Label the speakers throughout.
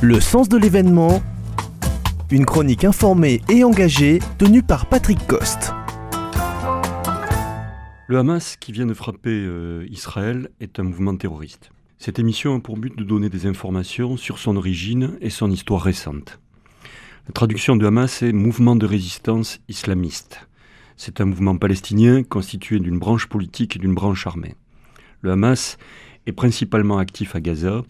Speaker 1: Le sens de l'événement, une chronique informée et engagée tenue par Patrick Coste.
Speaker 2: Le Hamas qui vient de frapper euh, Israël est un mouvement terroriste. Cette émission a pour but de donner des informations sur son origine et son histoire récente. La traduction de Hamas est Mouvement de résistance islamiste. C'est un mouvement palestinien constitué d'une branche politique et d'une branche armée. Le Hamas est principalement actif à Gaza,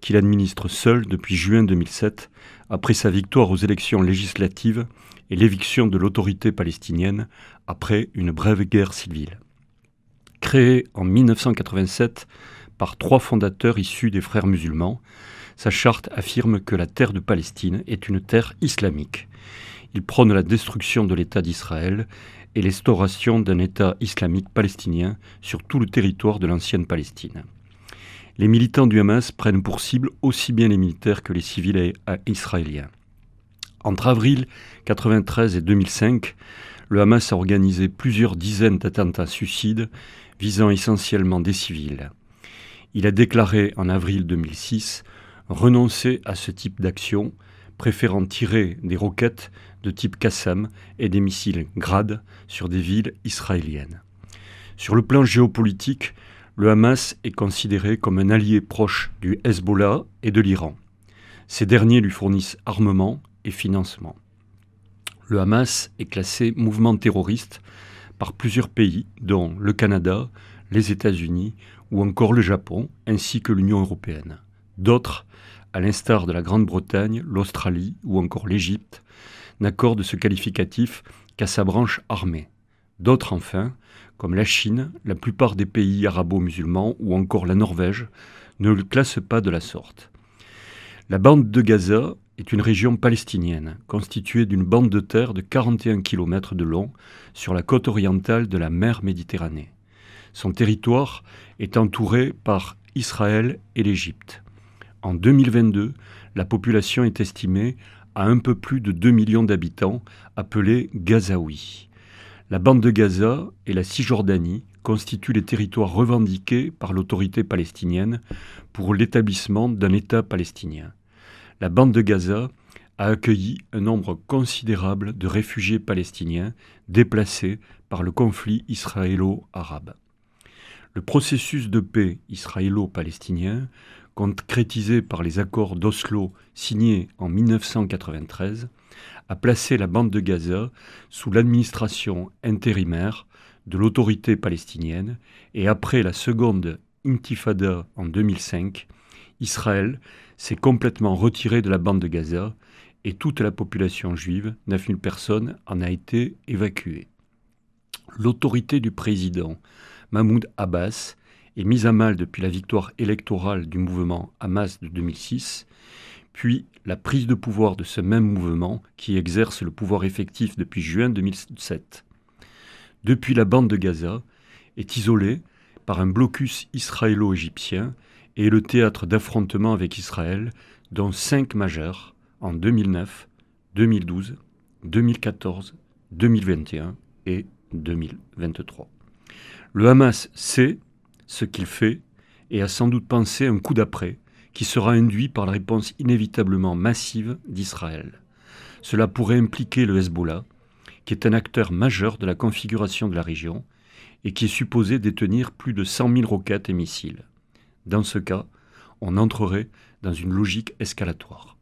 Speaker 2: qu'il administre seul depuis juin 2007, après sa victoire aux élections législatives et l'éviction de l'autorité palestinienne après une brève guerre civile. Créé en 1987 par trois fondateurs issus des frères musulmans, sa charte affirme que la terre de Palestine est une terre islamique. Il prône la destruction de l'État d'Israël et l'instauration d'un État islamique palestinien sur tout le territoire de l'ancienne Palestine. Les militants du Hamas prennent pour cible aussi bien les militaires que les civils israéliens. Entre avril 1993 et 2005, le Hamas a organisé plusieurs dizaines d'attentats suicides visant essentiellement des civils. Il a déclaré en avril 2006 renoncer à ce type d'action, préférant tirer des roquettes de type Qassam et des missiles Grad sur des villes israéliennes. Sur le plan géopolitique, le Hamas est considéré comme un allié proche du Hezbollah et de l'Iran. Ces derniers lui fournissent armement et financement. Le Hamas est classé mouvement terroriste par plusieurs pays, dont le Canada, les États-Unis ou encore le Japon, ainsi que l'Union européenne. D'autres, à l'instar de la Grande-Bretagne, l'Australie ou encore l'Égypte, n'accordent ce qualificatif qu'à sa branche armée. D'autres, enfin, comme la Chine, la plupart des pays arabo-musulmans ou encore la Norvège, ne le classent pas de la sorte. La bande de Gaza est une région palestinienne constituée d'une bande de terre de 41 km de long sur la côte orientale de la mer Méditerranée. Son territoire est entouré par Israël et l'Égypte. En 2022, la population est estimée à un peu plus de 2 millions d'habitants, appelés Gazaouis. La bande de Gaza et la Cisjordanie constituent les territoires revendiqués par l'autorité palestinienne pour l'établissement d'un État palestinien. La bande de Gaza a accueilli un nombre considérable de réfugiés palestiniens déplacés par le conflit israélo-arabe. Le processus de paix israélo-palestinien, concrétisé par les accords d'Oslo signés en 1993, a placé la bande de Gaza sous l'administration intérimaire de l'autorité palestinienne et après la seconde intifada en 2005, Israël s'est complètement retiré de la bande de Gaza et toute la population juive, 9000 personnes, en a été évacuée. L'autorité du président Mahmoud Abbas est mise à mal depuis la victoire électorale du mouvement Hamas de 2006, puis la prise de pouvoir de ce même mouvement qui exerce le pouvoir effectif depuis juin 2007. Depuis la bande de Gaza est isolée par un blocus israélo-égyptien et est le théâtre d'affrontements avec Israël, dont cinq majeurs en 2009, 2012, 2014, 2021 et 2023. Le Hamas sait ce qu'il fait et a sans doute pensé un coup d'après qui sera induit par la réponse inévitablement massive d'Israël. Cela pourrait impliquer le Hezbollah, qui est un acteur majeur de la configuration de la région et qui est supposé détenir plus de 100 000 roquettes et missiles. Dans ce cas, on entrerait dans une logique escalatoire.